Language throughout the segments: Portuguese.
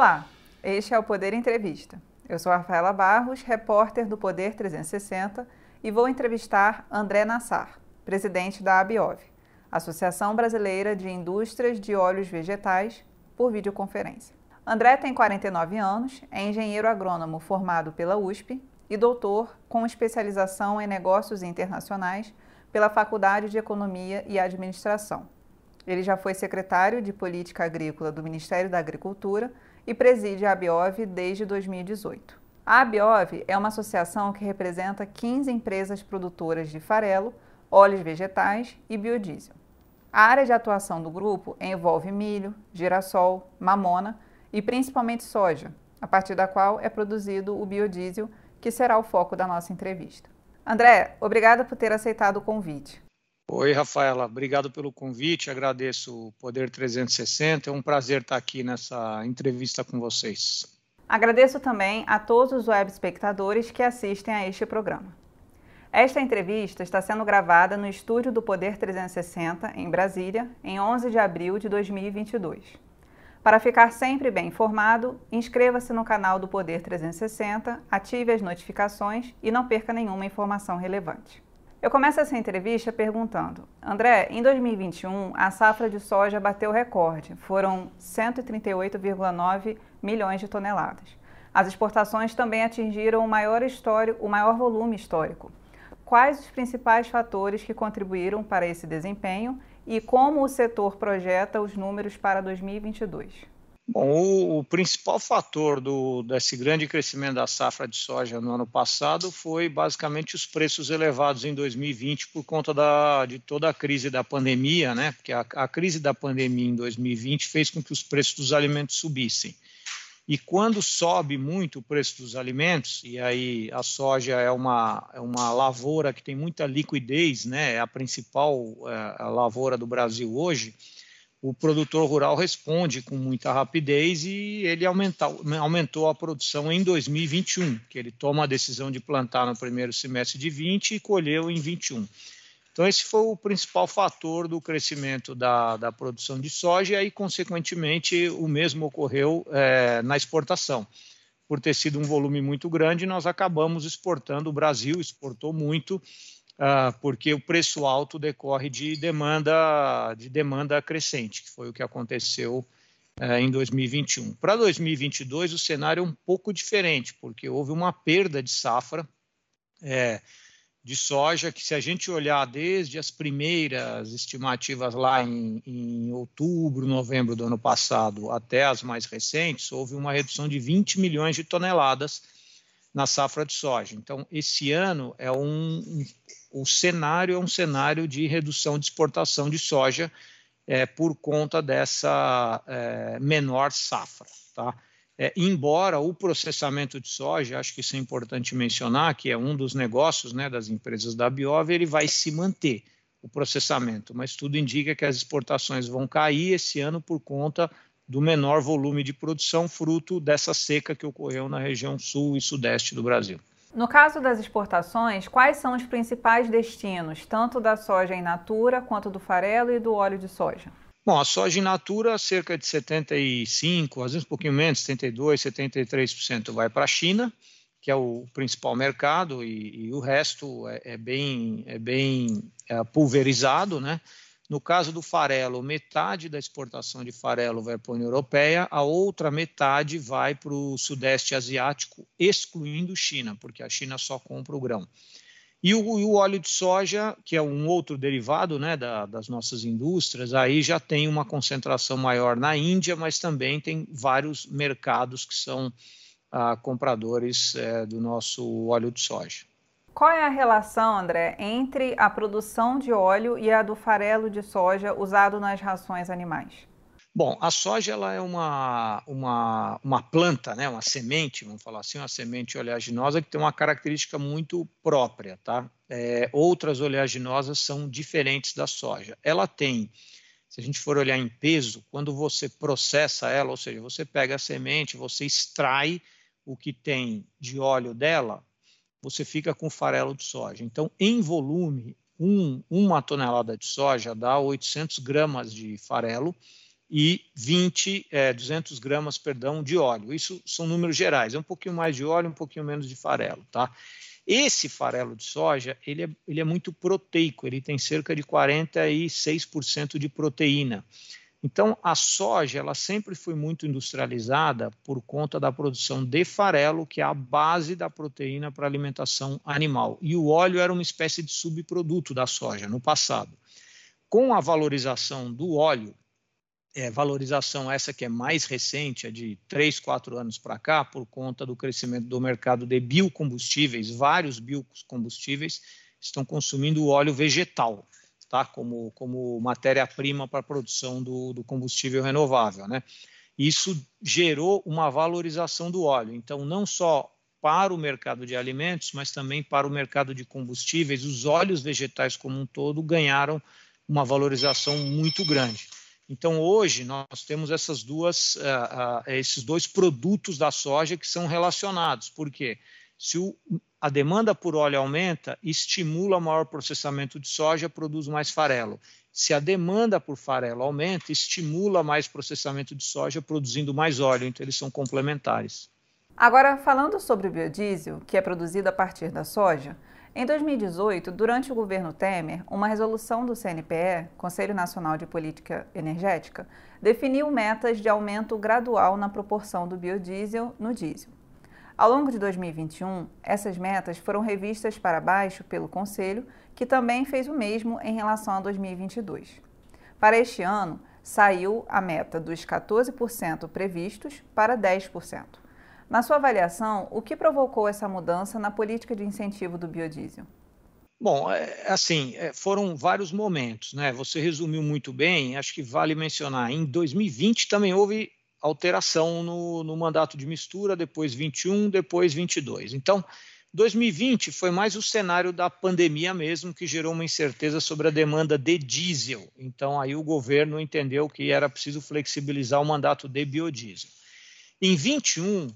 Olá, este é o Poder Entrevista. Eu sou Rafaela Barros, repórter do Poder 360 e vou entrevistar André Nassar, presidente da ABIOV, Associação Brasileira de Indústrias de Óleos Vegetais, por videoconferência. André tem 49 anos, é engenheiro agrônomo formado pela USP e doutor com especialização em negócios internacionais pela Faculdade de Economia e Administração. Ele já foi secretário de Política Agrícola do Ministério da Agricultura e preside a Abiov desde 2018. A Abiov é uma associação que representa 15 empresas produtoras de farelo, óleos vegetais e biodiesel. A área de atuação do grupo envolve milho, girassol, mamona e principalmente soja, a partir da qual é produzido o biodiesel, que será o foco da nossa entrevista. André, obrigada por ter aceitado o convite. Oi, Rafaela, obrigado pelo convite, agradeço o Poder 360, é um prazer estar aqui nessa entrevista com vocês. Agradeço também a todos os web espectadores que assistem a este programa. Esta entrevista está sendo gravada no estúdio do Poder 360, em Brasília, em 11 de abril de 2022. Para ficar sempre bem informado, inscreva-se no canal do Poder 360, ative as notificações e não perca nenhuma informação relevante. Eu começo essa entrevista perguntando: André, em 2021 a safra de soja bateu recorde, foram 138,9 milhões de toneladas. As exportações também atingiram o maior, histórico, o maior volume histórico. Quais os principais fatores que contribuíram para esse desempenho e como o setor projeta os números para 2022? Bom, o, o, principal fator do, desse grande crescimento da safra de soja no ano passado foi basicamente os preços elevados em 2020 por conta da, de toda a crise da pandemia, né? Porque a, a crise da pandemia em 2020 fez com que os preços dos alimentos subissem. E quando sobe muito o preço dos alimentos, e aí a soja é uma, é uma lavoura que tem muita liquidez, né? É a principal é, a lavoura do Brasil hoje o produtor rural responde com muita rapidez e ele aumentou, aumentou a produção em 2021, que ele toma a decisão de plantar no primeiro semestre de 20 e colheu em 21. Então, esse foi o principal fator do crescimento da, da produção de soja, e aí, consequentemente, o mesmo ocorreu é, na exportação. Por ter sido um volume muito grande, nós acabamos exportando, o Brasil exportou muito, porque o preço alto decorre de demanda, de demanda crescente, que foi o que aconteceu uh, em 2021. Para 2022, o cenário é um pouco diferente, porque houve uma perda de safra é, de soja, que se a gente olhar desde as primeiras estimativas lá em, em, outubro, novembro do ano passado, até as mais recentes, houve uma redução de 20 milhões de toneladas na safra de soja. Então, esse ano é um, o cenário é um cenário de redução de exportação de soja é, por conta dessa é, menor safra. Tá? É, embora o processamento de soja, acho que isso é importante mencionar, que é um dos negócios né, das empresas da Biov, ele vai se manter o processamento, mas tudo indica que as exportações vão cair esse ano por conta do menor volume de produção, fruto dessa seca que ocorreu na região sul e sudeste do Brasil. No caso das exportações, quais são os principais destinos, tanto da soja in natura quanto do farelo e do óleo de soja? Bom, a soja in natura, cerca de 75, às vezes um pouquinho menos, 72, 73% vai para a China, que é o principal mercado, e, e o resto é, é, bem, é bem é, pulverizado, né? No caso do farelo, metade da exportação de farelo vai para a União Europeia, a outra metade vai para o Sudeste Asiático, excluindo China, porque a China só compra o grão. E o, e o óleo de soja, que é um outro derivado né, da, das nossas indústrias, aí já tem uma concentração maior na Índia, mas também tem vários mercados que são ah, compradores é, do nosso óleo de soja. Qual é a relação, André, entre a produção de óleo e a do farelo de soja usado nas rações animais? Bom, a soja ela é uma, uma, uma planta, né, uma semente, vamos falar assim, uma semente oleaginosa que tem uma característica muito própria. Tá? É, outras oleaginosas são diferentes da soja. Ela tem, se a gente for olhar em peso, quando você processa ela, ou seja, você pega a semente, você extrai o que tem de óleo dela, você fica com farelo de soja. Então, em volume, um, uma tonelada de soja dá 800 gramas de farelo e 20, é, 200 gramas, perdão, de óleo. Isso são números gerais, é um pouquinho mais de óleo, um pouquinho menos de farelo, tá? Esse farelo de soja, ele é, ele é muito proteico, ele tem cerca de 46% de proteína. Então, a soja, ela sempre foi muito industrializada por conta da produção de farelo, que é a base da proteína para alimentação animal. E o óleo era uma espécie de subproduto da soja no passado. Com a valorização do óleo, é, valorização essa que é mais recente, é de 3, 4 anos para cá, por conta do crescimento do mercado de biocombustíveis, vários biocombustíveis estão consumindo óleo vegetal, tá? como, como matéria-prima para a produção do, do combustível renovável. Né? Isso gerou uma valorização do óleo. Então, não só para o mercado de alimentos, mas também para o mercado de combustíveis, os óleos vegetais como um todo ganharam uma valorização muito grande. Então, hoje, nós temos essas duas, uh, uh, esses dois produtos da soja que são relacionados. Por quê? Se o, a demanda por óleo aumenta, estimula maior processamento de soja, produz mais farelo. Se a demanda por farelo aumenta, estimula mais processamento de soja, produzindo mais óleo. Então, eles são complementares. Agora, falando sobre o biodiesel, que é produzido a partir da soja, em 2018, durante o governo Temer, uma resolução do CNPE, Conselho Nacional de Política Energética, definiu metas de aumento gradual na proporção do biodiesel no diesel. Ao longo de 2021, essas metas foram revistas para baixo pelo Conselho, que também fez o mesmo em relação a 2022. Para este ano, saiu a meta dos 14% previstos para 10%. Na sua avaliação, o que provocou essa mudança na política de incentivo do biodiesel? Bom, é, assim, é, foram vários momentos, né? Você resumiu muito bem, acho que vale mencionar. Em 2020 também houve alteração no, no mandato de mistura, depois 21, depois 22. Então, 2020 foi mais o cenário da pandemia mesmo, que gerou uma incerteza sobre a demanda de diesel. Então, aí o governo entendeu que era preciso flexibilizar o mandato de biodiesel. Em 21,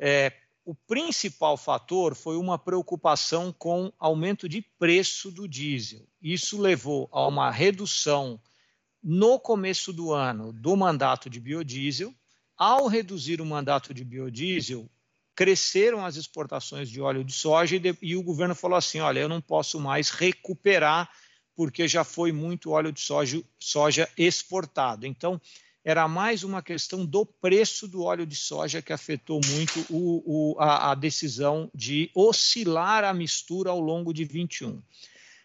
é, o principal fator foi uma preocupação com aumento de preço do diesel. Isso levou a uma redução no começo do ano do mandato de biodiesel. Ao reduzir o mandato de biodiesel, cresceram as exportações de óleo de soja e, de, e o governo falou assim: olha, eu não posso mais recuperar porque já foi muito óleo de soja, soja exportado. Então, era mais uma questão do preço do óleo de soja que afetou muito o, o, a, a, decisão de oscilar a mistura ao longo de 21.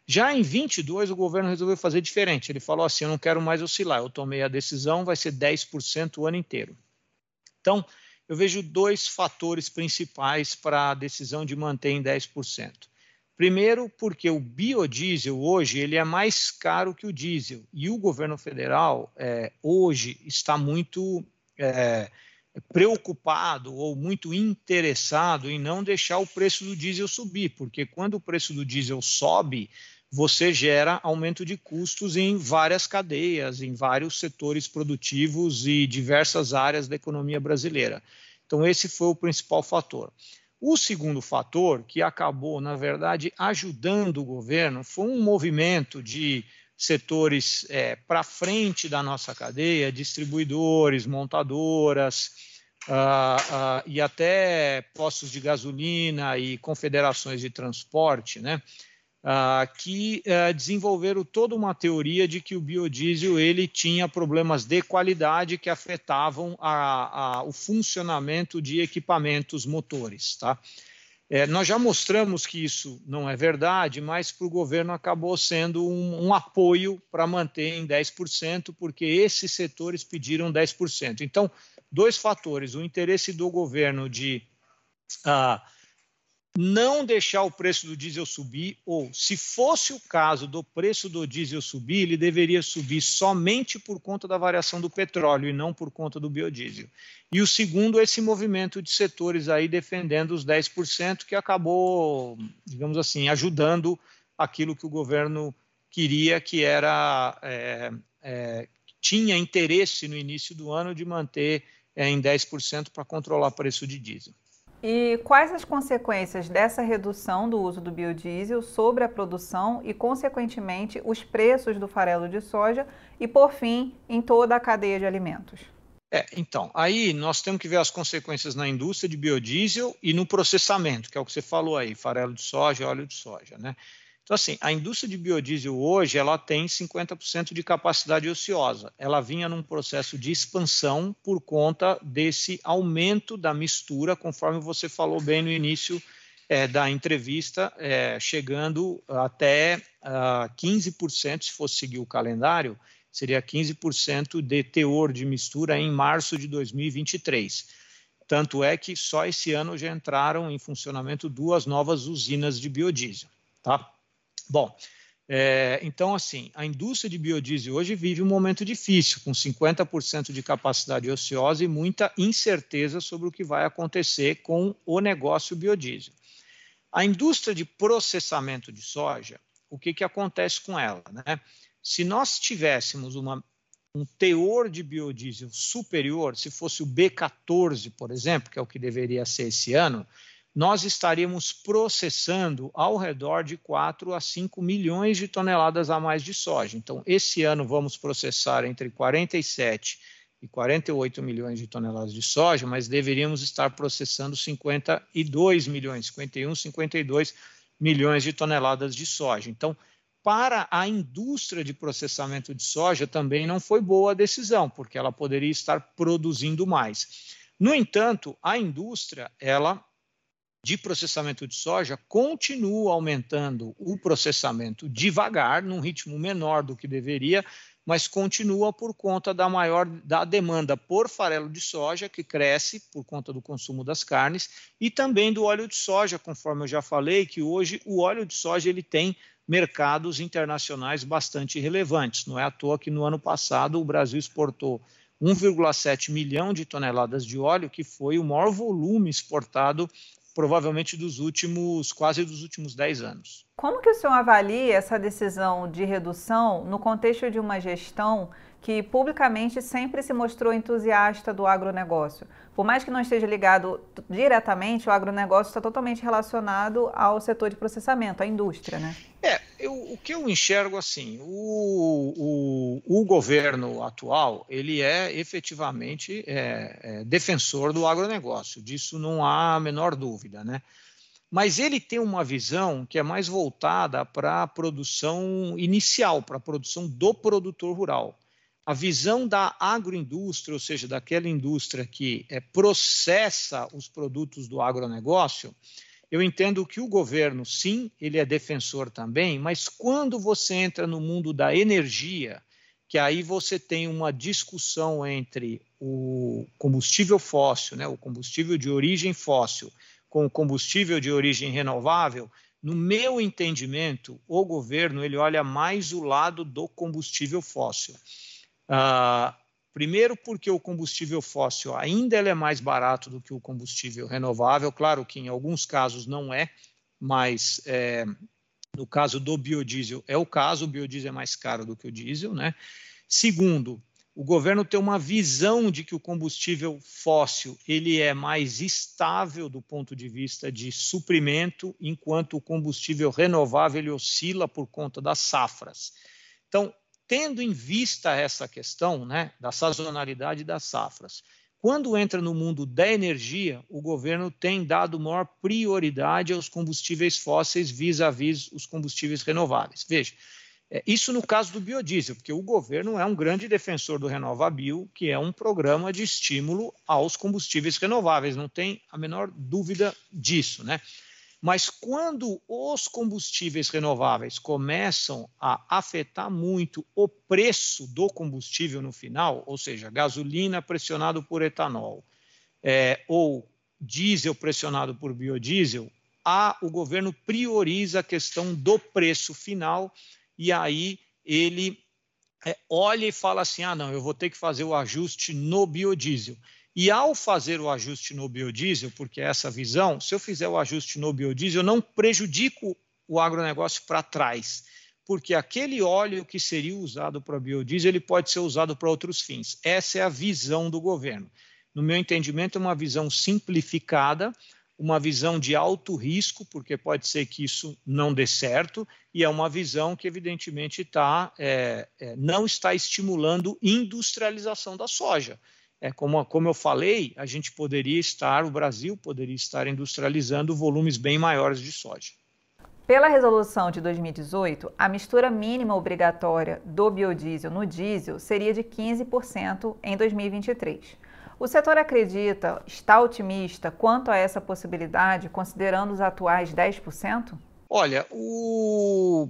Já em 22, o governo resolveu fazer diferente. Ele falou assim: eu não quero mais oscilar, eu tomei a decisão, vai ser 10% o ano inteiro. Então, eu vejo dois fatores principais para a decisão de manter em 10%. Primeiro, porque o biodiesel hoje ele é mais caro que o diesel e o governo federal é, hoje está muito é, preocupado ou muito interessado em não deixar o preço do diesel subir, porque quando o preço do diesel sobe, você gera aumento de custos em várias cadeias, em vários setores produtivos e diversas áreas da economia brasileira. Então, esse foi o principal fator. O segundo fator, que acabou, na verdade, ajudando o governo, foi um movimento de setores é, para frente da nossa cadeia, distribuidores, montadoras uh, uh, e até postos de gasolina e confederações de transporte, né? Uh, que uh, desenvolveram toda uma teoria de que o biodiesel ele tinha problemas de qualidade que afetavam a, a, o funcionamento de equipamentos motores. Tá? É, nós já mostramos que isso não é verdade, mas para o governo acabou sendo um, um apoio para manter em 10%, porque esses setores pediram 10%. Então, dois fatores: o interesse do governo de. Uh, não deixar o preço do diesel subir, ou se fosse o caso do preço do diesel subir, ele deveria subir somente por conta da variação do petróleo e não por conta do biodiesel. E o segundo, esse movimento de setores aí defendendo os 10%, que acabou, digamos assim, ajudando aquilo que o governo queria, que era. É, é, tinha interesse no início do ano de manter é, em 10% para controlar o preço de diesel. E quais as consequências dessa redução do uso do biodiesel sobre a produção e, consequentemente, os preços do farelo de soja e, por fim, em toda a cadeia de alimentos? É, então, aí nós temos que ver as consequências na indústria de biodiesel e no processamento, que é o que você falou aí, farelo de soja, óleo de soja, né? Então, assim, a indústria de biodiesel hoje ela tem 50% de capacidade ociosa. Ela vinha num processo de expansão por conta desse aumento da mistura, conforme você falou bem no início é, da entrevista, é, chegando até uh, ah, 15%, se fosse seguir o calendário, seria 15% de teor de mistura em março de 2023. Tanto é que só esse ano já entraram em funcionamento duas novas usinas de biodiesel. Tá? Bom, é, então, assim, a indústria de biodiesel hoje vive um momento difícil, com 50% de capacidade ociosa e muita incerteza sobre o que vai acontecer com o negócio biodiesel. A indústria de processamento de soja, o que, que acontece com ela? Né? Se nós tivéssemos uma, um teor de biodiesel superior, se fosse o B14, por exemplo, que é o que deveria ser esse ano, nós estaríamos processando ao redor de 4 a 5 milhões de toneladas a mais de soja. Então, esse ano vamos processar entre 47 e 48 milhões de toneladas de soja, mas deveríamos estar processando 52 milhões, 51, 52 milhões de toneladas de soja. Então, para a indústria de processamento de soja também não foi boa a decisão, porque ela poderia estar produzindo mais. No entanto, a indústria, ela de processamento de soja continua aumentando o processamento devagar, num ritmo menor do que deveria, mas continua por conta da maior da demanda por farelo de soja, que cresce por conta do consumo das carnes, e também do óleo de soja, conforme eu já falei, que hoje o óleo de soja ele tem mercados internacionais bastante relevantes. Não é à toa que no ano passado o Brasil exportou 1,7 milhão de toneladas de óleo, que foi o maior volume exportado provavelmente dos últimos, quase dos últimos 10 anos. Como que o senhor avalia essa decisão de redução no contexto de uma gestão que publicamente sempre se mostrou entusiasta do agronegócio? Por mais que não esteja ligado diretamente, o agronegócio está totalmente relacionado ao setor de processamento, à indústria, né? É, eu, o que eu enxergo assim, o, o, o governo atual, ele é efetivamente é, é, defensor do agronegócio, disso não há a menor dúvida, né? Mas ele tem uma visão que é mais voltada para a produção inicial, para a produção do produtor rural. A visão da agroindústria, ou seja, daquela indústria que é, processa os produtos do agronegócio, eu entendo que o governo, sim, ele é defensor também, mas quando você entra no mundo da energia, que aí você tem uma discussão entre o combustível fóssil, né, o combustível de origem fóssil, com o combustível de origem renovável, no meu entendimento, o governo ele olha mais o lado do combustível fóssil. Uh, Primeiro, porque o combustível fóssil ainda é mais barato do que o combustível renovável. Claro que em alguns casos não é, mas é, no caso do biodiesel é o caso, o biodiesel é mais caro do que o diesel. Né? Segundo, o governo tem uma visão de que o combustível fóssil ele é mais estável do ponto de vista de suprimento, enquanto o combustível renovável ele oscila por conta das safras. Então, tendo em vista essa questão né, da sazonalidade das safras, quando entra no mundo da energia, o governo tem dado maior prioridade aos combustíveis fósseis vis-à-vis os combustíveis renováveis. Veja, é, isso no caso do biodiesel, porque o governo é um grande defensor do RenovaBio, que é um programa de estímulo aos combustíveis renováveis, não tem a menor dúvida disso, né? Mas quando os combustíveis renováveis começam a afetar muito o preço do combustível no final, ou seja, gasolina pressionado por etanol, é, ou diesel pressionado por biodiesel, a, o governo prioriza a questão do preço final e aí ele é, olha e fala assim: ah, não, eu vou ter que fazer o ajuste no biodiesel. E ao fazer o ajuste no biodiesel, porque é essa visão, se eu fizer o ajuste no biodiesel, eu não prejudico o agronegócio para trás, porque aquele óleo que seria usado para biodiesel, ele pode ser usado para outros fins. Essa é a visão do governo. No meu entendimento, é uma visão simplificada, uma visão de alto risco, porque pode ser que isso não dê certo, e é uma visão que, evidentemente, tá, é, é, não está estimulando industrialização da soja. É, como, como eu falei, a gente poderia estar, o Brasil poderia estar industrializando volumes bem maiores de soja. Pela resolução de 2018, a mistura mínima obrigatória do biodiesel no diesel seria de 15% em 2023. O setor acredita, está otimista quanto a essa possibilidade, considerando os atuais 10%? Olha, o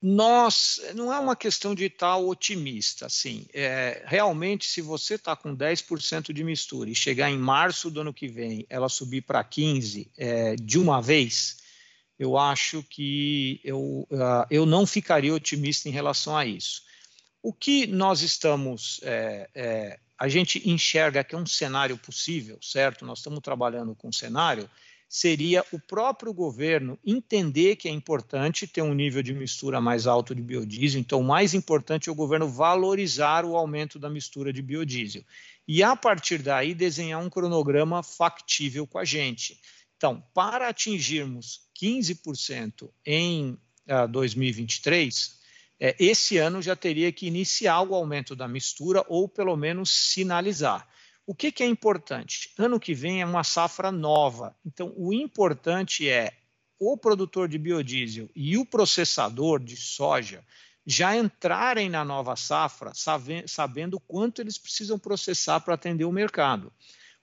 nós não é uma questão de estar otimista, assim. É, realmente, se você está com 10% de mistura e chegar em março do ano que vem, ela subir para 15% é, de uma vez, eu acho que eu, uh, eu não ficaria otimista em relação a isso. O que nós estamos, é, é, a gente enxerga que é um cenário possível, certo? Nós estamos trabalhando com um cenário, seria o próprio governo entender que é importante ter um nível de mistura mais alto de biodiesel. Então, o mais importante é o governo valorizar o aumento da mistura de biodiesel. E, a partir daí, desenhar um cronograma factível com a gente. Então, para atingirmos 15% em uh, ah, 2023, é, esse ano já teria que iniciar o aumento da mistura ou pelo menos sinalizar. O que, que é importante? Ano que vem é uma safra nova. Então, o importante é o produtor de biodiesel e o processador de soja já entrarem na nova safra sabendo quanto eles precisam processar para atender o mercado.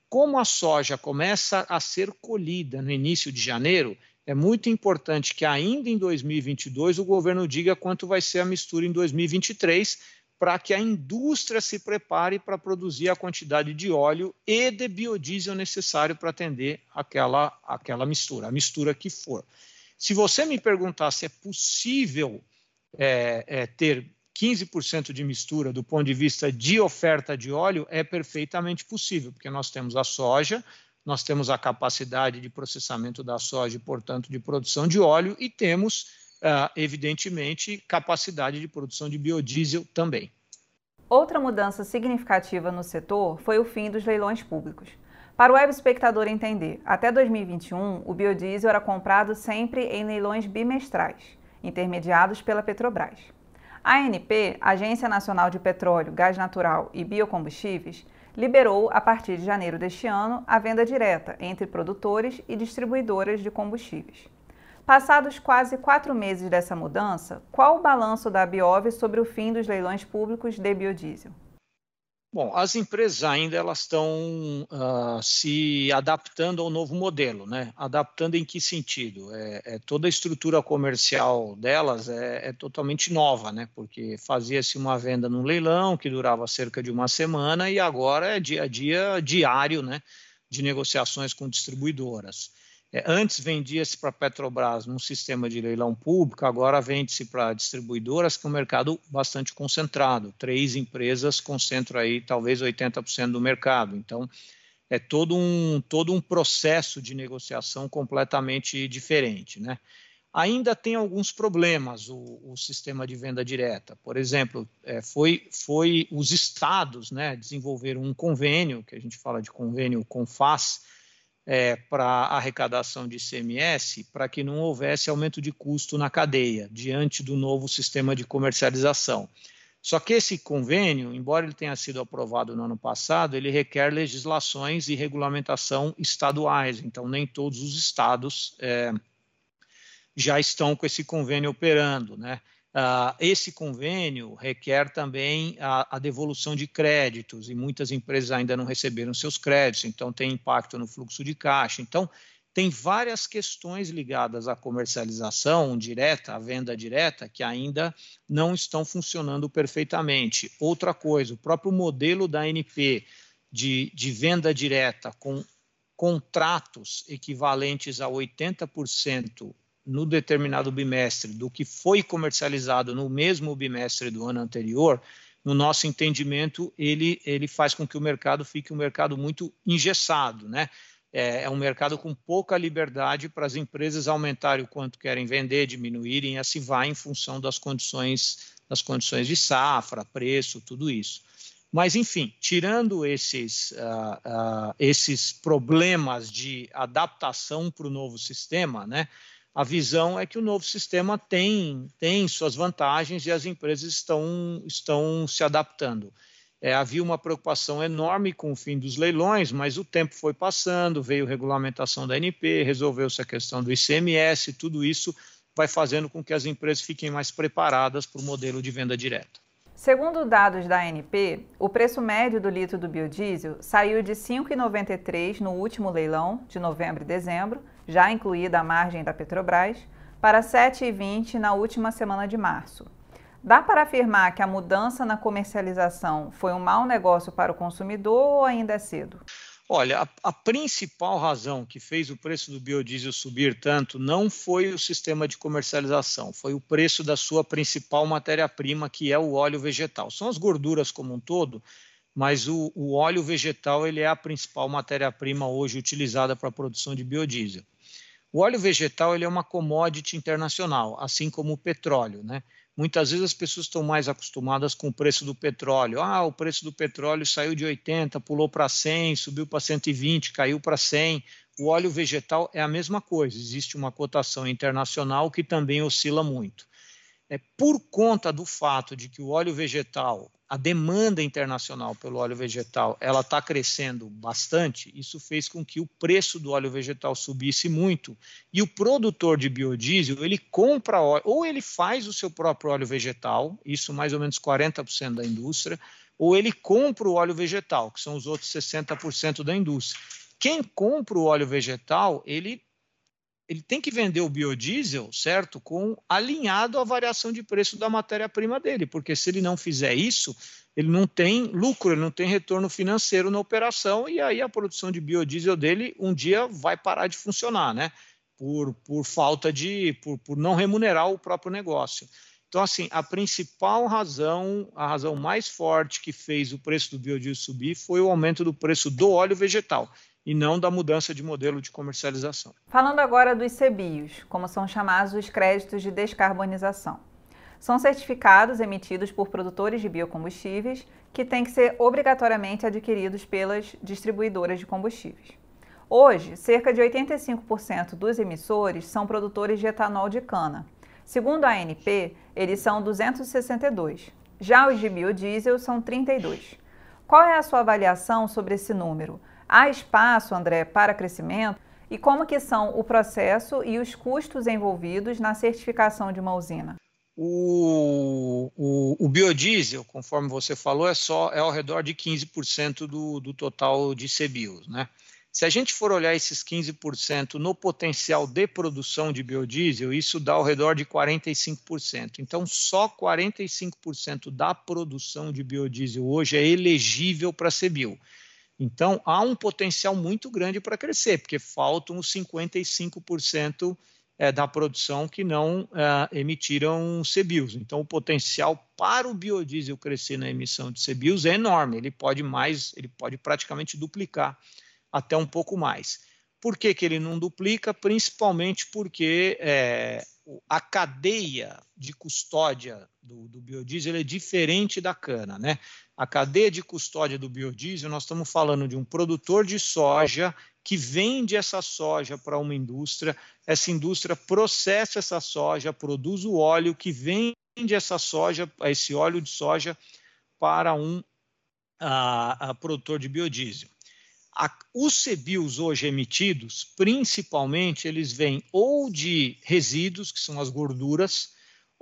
Como a soja começa a ser colhida no início de janeiro, é muito importante que ainda em 2022 o governo diga quanto vai ser a mistura em 2023, para que a indústria se prepare para produzir a quantidade de óleo e de biodiesel necessário para atender aquela, aquela mistura, a mistura que for. Se você me perguntar se é possível é, é, ter 15% de mistura do ponto de vista de oferta de óleo, é perfeitamente possível, porque nós temos a soja, nós temos a capacidade de processamento da soja e, portanto, de produção de óleo, e temos, uh, evidentemente, capacidade de produção de biodiesel também. Outra mudança significativa no setor foi o fim dos leilões públicos. Para o web espectador entender, até 2021, o biodiesel era comprado sempre em leilões bimestrais, intermediados pela Petrobras. A ANP, Agência Nacional de Petróleo, Gás Natural e Biocombustíveis, liberou, a partir de janeiro deste ano, a venda direta entre produtores e distribuidoras de combustíveis. Passados quase quatro meses dessa mudança, qual o balanço da Biov sobre o fim dos leilões públicos de biodiesel? Bom, as empresas ainda elas estão uh, se adaptando ao novo modelo, né? Adaptando em que sentido? É, é toda a estrutura comercial delas é, é totalmente nova, né? Porque fazia-se uma venda no leilão que durava cerca de uma semana e agora é dia a dia diário, né? De negociações com distribuidoras. É, antes vendia-se para a Petrobras num sistema de leilão público, agora vende-se para distribuidoras, que é um mercado bastante concentrado. Três empresas concentram aí talvez 80% do mercado. Então, é todo um, todo um processo de negociação completamente diferente. Né? Ainda tem alguns problemas o, o sistema de venda direta. Por exemplo, é, foi, foi os estados né, desenvolveram um convênio, que a gente fala de convênio com FAS, é, para arrecadação de ICMS para que não houvesse aumento de custo na cadeia, diante do novo sistema de comercialização. Só que esse convênio, embora ele tenha sido aprovado no ano passado, ele requer legislações e regulamentação estaduais, então nem todos os estados é, já estão com esse convênio operando, né? Uh, esse convênio requer também a, a, devolução de créditos e muitas empresas ainda não receberam seus créditos, então tem impacto no fluxo de caixa. Então, tem várias questões ligadas à comercialização direta, à venda direta, que ainda não estão funcionando perfeitamente. Outra coisa, o próprio modelo da ANP de, de venda direta com contratos equivalentes a 80% no determinado bimestre do que foi comercializado no mesmo bimestre do ano anterior, no nosso entendimento, ele, ele faz com que o mercado fique um mercado muito engessado, né? É, é um mercado com pouca liberdade para as empresas aumentarem o quanto querem vender, diminuírem, e assim vai em função das condições, das condições de safra, preço, tudo isso. Mas, enfim, tirando esses, uh, uh, esses problemas de adaptação para o novo sistema, né, a visão é que o novo sistema tem, tem suas vantagens e as empresas estão, estão se adaptando. É, havia uma preocupação enorme com o fim dos leilões, mas o tempo foi passando, veio regulamentação da NP, resolveu-se a questão do ICMS, tudo isso vai fazendo com que as empresas fiquem mais preparadas para o modelo de venda direta. Segundo dados da ANP, o preço médio do litro do biodiesel saiu de R$ 5,93 no último leilão de novembro e dezembro, já incluída a margem da Petrobras, para R$ 7,20 na última semana de março. Dá para afirmar que a mudança na comercialização foi um mau negócio para o consumidor ou ainda é cedo? Olha, a, a, principal razão que fez o preço do biodiesel subir tanto não foi o sistema de comercialização, foi o preço da sua principal matéria-prima, que é o óleo vegetal. São as gorduras como um todo, mas o, o óleo vegetal ele é a principal matéria-prima hoje utilizada para a produção de biodiesel. O óleo vegetal ele é uma commodity internacional, assim como o petróleo, né? Muitas vezes as pessoas estão mais acostumadas com o preço do petróleo. Ah, o preço do petróleo saiu de 80, pulou para 100, subiu para 120, caiu para 100. O óleo vegetal é a mesma coisa, existe uma cotação internacional que também oscila muito é, por conta do fato de que o óleo vegetal, a demanda internacional pelo óleo vegetal, ela está crescendo bastante, isso fez com que o preço do óleo vegetal subisse muito. E o produtor de biodiesel, ele compra óleo, ou ele faz o seu próprio óleo vegetal, isso mais ou menos 40% da indústria, ou ele compra o óleo vegetal, que são os outros 60% da indústria. Quem compra o óleo vegetal, ele ele tem que vender o biodiesel, certo? Com alinhado à variação de preço da matéria-prima dele, porque se ele não fizer isso, ele não tem lucro, ele não tem retorno financeiro na operação e aí a produção de biodiesel dele um dia vai parar de funcionar, né? Por, por falta de, por, por não remunerar o próprio negócio. Então, assim, a principal razão, a razão mais forte que fez o preço do biodiesel subir foi o aumento do preço do óleo vegetal e não da mudança de modelo de comercialização. Falando agora dos CBIOS, como são chamados os créditos de descarbonização. São certificados emitidos por produtores de biocombustíveis que têm que ser obrigatoriamente adquiridos pelas distribuidoras de combustíveis. Hoje, cerca de 85% dos emissores são produtores de etanol de cana. Segundo a ANP, eles são 262. Já os de biodiesel são 32. Qual é a sua avaliação sobre esse número? Há espaço, André, para crescimento? E como que são o processo e os custos envolvidos na certificação de uma usina? O, o, o, biodiesel, conforme você falou, é só é ao redor de 15% do, do total de CBIOS, né? Se a gente for olhar esses 15% no potencial de produção de biodiesel, isso dá ao redor de 45%. Então, só 45% da produção de biodiesel hoje é elegível para CBIO. Então, há um potencial muito grande para crescer, porque faltam os 55% é, da produção que não é, emitiram CBIOS. Então, o potencial para o biodiesel crescer na emissão de CBIOS é enorme. Ele pode mais, ele pode praticamente duplicar até um pouco mais. Por que, que ele não duplica? Principalmente porque é, a cadeia de custódia do, do biodiesel é diferente da cana, né? A cadeia de custódia do biodiesel, nós estamos falando de um produtor de soja que vende essa soja para uma indústria, essa indústria processa essa soja, produz o óleo que vende essa soja, esse óleo de soja para um a, a produtor de biodiesel. A, os CBIOS hoje emitidos, principalmente, eles vêm ou de resíduos, que são as gorduras,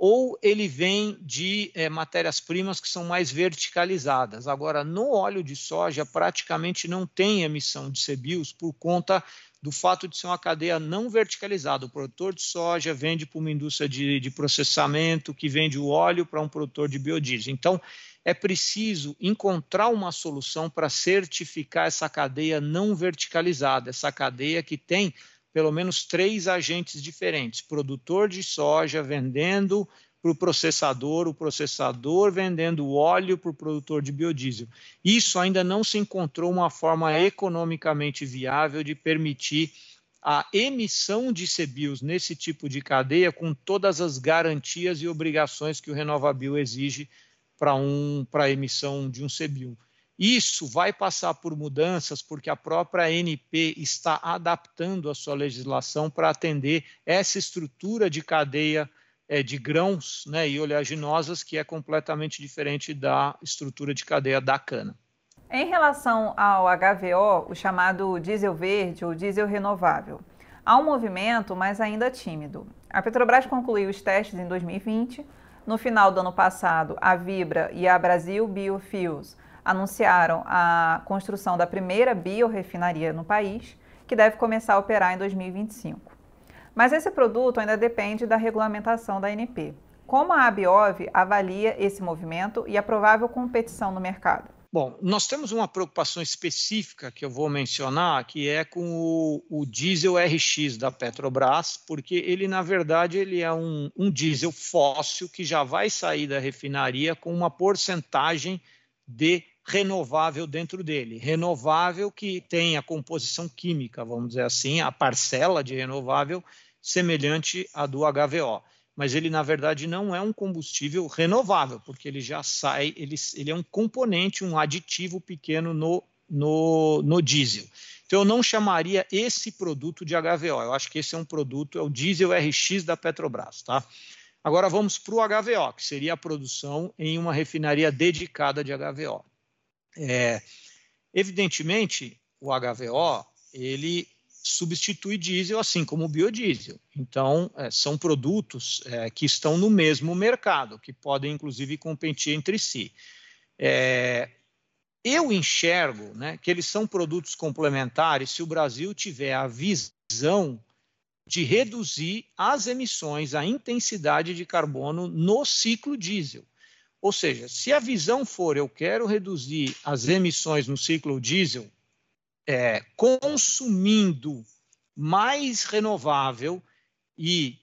ou ele vem de é, matérias-primas que são mais verticalizadas. Agora, no óleo de soja, praticamente não tem emissão de CBIOS por conta do fato de ser uma cadeia não verticalizada. O produtor de soja vende para uma indústria de, de processamento, que vende o óleo para um produtor de biodiesel. Então, é preciso encontrar uma solução para certificar essa cadeia não verticalizada, essa cadeia que tem pelo menos três agentes diferentes: produtor de soja vendendo para o processador, o processador vendendo óleo para o produtor de biodiesel. Isso ainda não se encontrou uma forma economicamente viável de permitir a emissão de CBIOS nesse tipo de cadeia com todas as garantias e obrigações que o RenovaBio exige para um, a emissão de um CBIOS. Isso vai passar por mudanças porque a própria ANP está adaptando a sua legislação para atender essa estrutura de cadeia é, de grãos né, e oleaginosas que é completamente diferente da estrutura de cadeia da cana. Em relação ao HVO, o chamado diesel verde ou diesel renovável, há um movimento, mas ainda tímido. A Petrobras concluiu os testes em 2020. No final do ano passado, a Vibra e a Brasil Biofuels anunciaram a construção da primeira biorefinaria no país, que deve começar a operar em 2025. Mas esse produto ainda depende da regulamentação da ANP. Como a Abiov avalia esse movimento e a provável competição no mercado? Bom, nós temos uma preocupação específica que eu vou mencionar, que é com o, o diesel RX da Petrobras, porque ele, na verdade, ele é um, um diesel fóssil que já vai sair da refinaria com uma porcentagem de renovável dentro dele. Renovável que tem a composição química, vamos dizer assim, a parcela de renovável semelhante à do HVO. Mas ele, na verdade, não é um combustível renovável, porque ele já sai, ele, ele é um componente, um aditivo pequeno no, no, no diesel. Então, eu não chamaria esse produto de HVO. Eu acho que esse é um produto, é o diesel RX da Petrobras. Tá? Agora, vamos para o HVO, que seria a produção em uma refinaria dedicada de HVO. É, evidentemente, o HVO ele substitui diesel, assim como o biodiesel. Então, é, são produtos é, que estão no mesmo mercado, que podem, inclusive, competir entre si. É, eu enxergo né, que eles são produtos complementares se o Brasil tiver a visão de reduzir as emissões, a intensidade de carbono no ciclo diesel. Ou seja, se a visão for eu quero reduzir as emissões no ciclo diesel, é, consumindo mais renovável e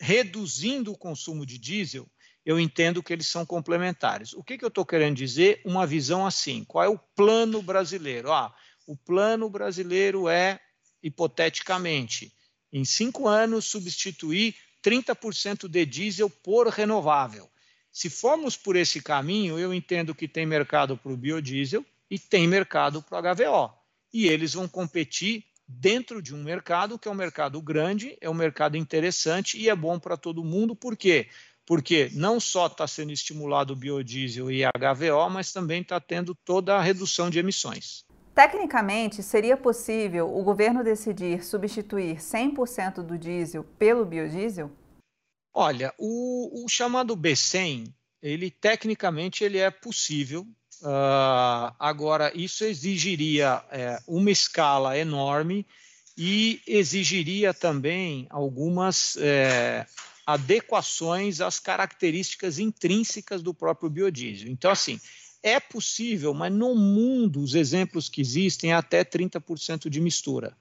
reduzindo o consumo de diesel, eu entendo que eles são complementares. O que, que eu estou querendo dizer? Uma visão assim. Qual é o plano brasileiro? Ah, o plano brasileiro é, hipoteticamente, em cinco anos, substituir 30% de diesel por renovável. Se formos por esse caminho, eu entendo que tem mercado para o biodiesel e tem mercado para o HVO. E eles vão competir dentro de um mercado que é um mercado grande, é um mercado interessante e é bom para todo mundo. Por quê? Porque não só está sendo estimulado o biodiesel e HVO, mas também está tendo toda a redução de emissões. Tecnicamente, seria possível o governo decidir substituir 100% do diesel pelo biodiesel? Olha, o, o chamado B100, ele tecnicamente ele é possível. Uh, agora, isso exigiria é, uma escala enorme e exigiria também algumas é, adequações às características intrínsecas do próprio biodiesel. Então, assim, é possível, mas no mundo os exemplos que existem é até 30% de mistura.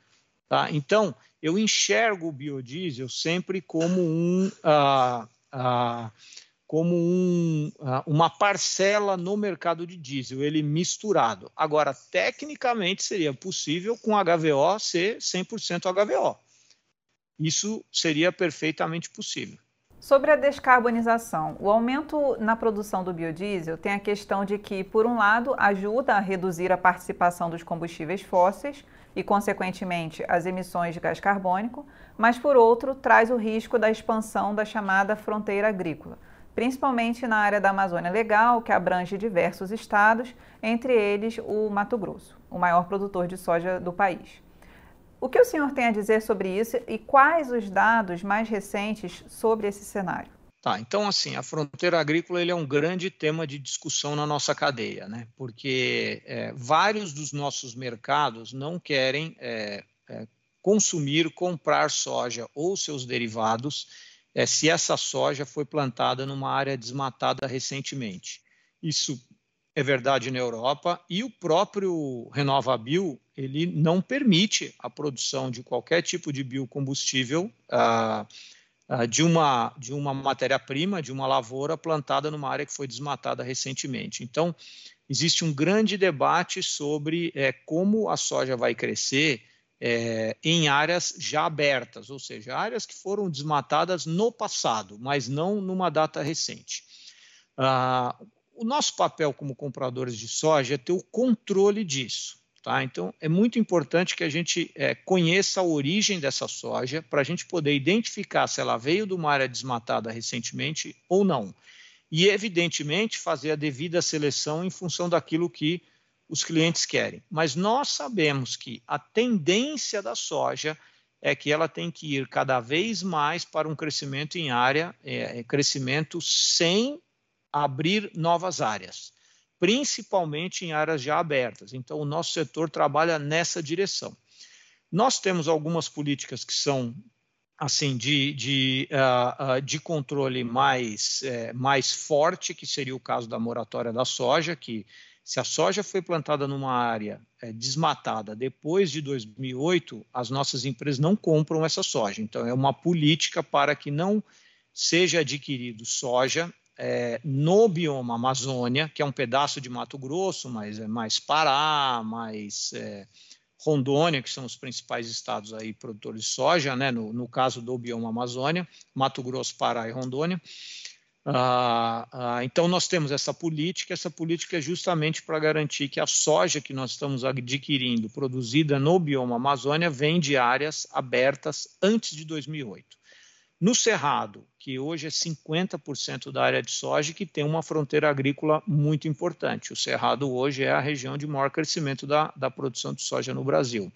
Tá? Então, eu enxergo o biodiesel sempre como um, ah, ah, como um, ah, uma parcela no mercado de diesel, ele misturado. Agora, tecnicamente, seria possível com HVO ser 100% HVO. Isso seria perfeitamente possível. Sobre a descarbonização, o aumento na produção do biodiesel tem a questão de que, por um lado, ajuda a reduzir a participação dos combustíveis fósseis, e, consequentemente, as emissões de gás carbônico, mas, por outro, traz o risco da expansão da chamada fronteira agrícola, principalmente na área da Amazônia Legal, que abrange diversos estados, entre eles o Mato Grosso, o maior produtor de soja do país. O que o senhor tem a dizer sobre isso e quais os dados mais recentes sobre esse cenário? Tá, então assim, a fronteira agrícola ele é um grande tema de discussão na nossa cadeia, né? Porque é, vários dos nossos mercados não querem é, é, consumir, comprar soja ou seus derivados é, se essa soja foi plantada numa área desmatada recentemente. Isso é verdade na Europa e o próprio RenovaBio ele não permite a produção de qualquer tipo de biocombustível. Ah, de uma, de uma matéria-prima, de uma lavoura plantada numa área que foi desmatada recentemente. Então, existe um grande debate sobre é, como a soja vai crescer é, em áreas já abertas, ou seja, áreas que foram desmatadas no passado, mas não numa data recente. Ah, o nosso papel como compradores de soja é ter o controle disso. Tá? Então, é muito importante que a gente é, conheça a origem dessa soja para a gente poder identificar se ela veio de uma área desmatada recentemente ou não. E, evidentemente, fazer a devida seleção em função daquilo que os clientes querem. Mas nós sabemos que a tendência da soja é que ela tem que ir cada vez mais para um crescimento em área, é, é crescimento sem abrir novas áreas principalmente em áreas já abertas. Então, o nosso setor trabalha nessa direção. Nós temos algumas políticas que são assim de, de, uh, uh, de controle mais, uh, mais forte, que seria o caso da moratória da soja, que se a soja foi plantada numa área eh, desmatada depois de 2008, as nossas empresas não compram essa soja. Então, é uma política para que não seja adquirido soja é, no bioma Amazônia, que é um pedaço de Mato Grosso, mas é mais Pará, mais é, Rondônia, que são os principais estados aí produtores de soja, né, no, no caso do bioma Amazônia, Mato Grosso, Pará e Rondônia. Ah, ah, então, nós temos essa política, essa política é justamente para garantir que a soja que nós estamos adquirindo, produzida no bioma Amazônia, vem de áreas abertas antes de 2008. No Cerrado, que hoje é 50% da área de soja, que tem uma fronteira agrícola muito importante. O Cerrado hoje é a região de maior crescimento da, da produção de soja no Brasil.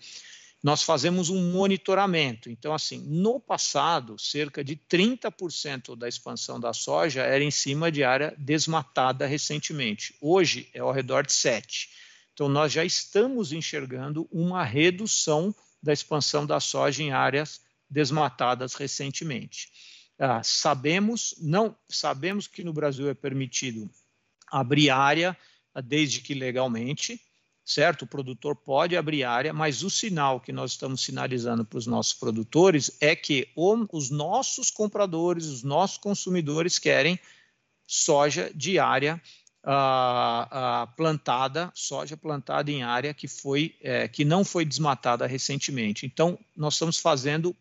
Nós fazemos um monitoramento. Então, assim, no passado, cerca de 30% da expansão da soja era em cima de área desmatada recentemente. Hoje é ao redor de 7%. Então, nós já estamos enxergando uma redução da expansão da soja em áreas desmatadas recentemente. Ah, sabemos, não sabemos que no Brasil é permitido abrir área ah, desde que legalmente, certo? O produtor pode abrir área, mas o sinal que nós estamos sinalizando para os nossos produtores é que os nossos compradores, os nossos consumidores querem soja de área plantada, soja plantada em área que, foi, é, que não foi desmatada recentemente. Então, nós estamos fazendo,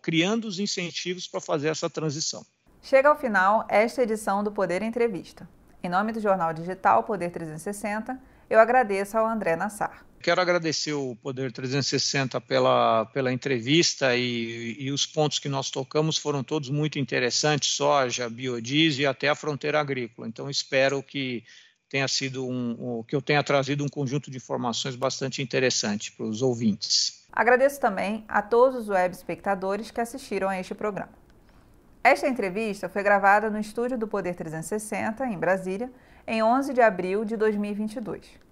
criando os incentivos para fazer essa transição. Chega ao final esta edição do Poder Entrevista. Em nome do jornal digital Poder 360, eu agradeço ao André Nassar. Quero agradecer o Poder 360 pela, pela entrevista e, e, os pontos que nós tocamos foram todos muito interessantes, soja, biodiesel e até a fronteira agrícola. Então, espero que tenha sido um, que eu tenha trazido um conjunto de informações bastante interessante para os ouvintes. Agradeço também a todos os web espectadores que assistiram a este programa. Esta entrevista foi gravada no estúdio do Poder 360, em Brasília, em 11 de abril de 2022.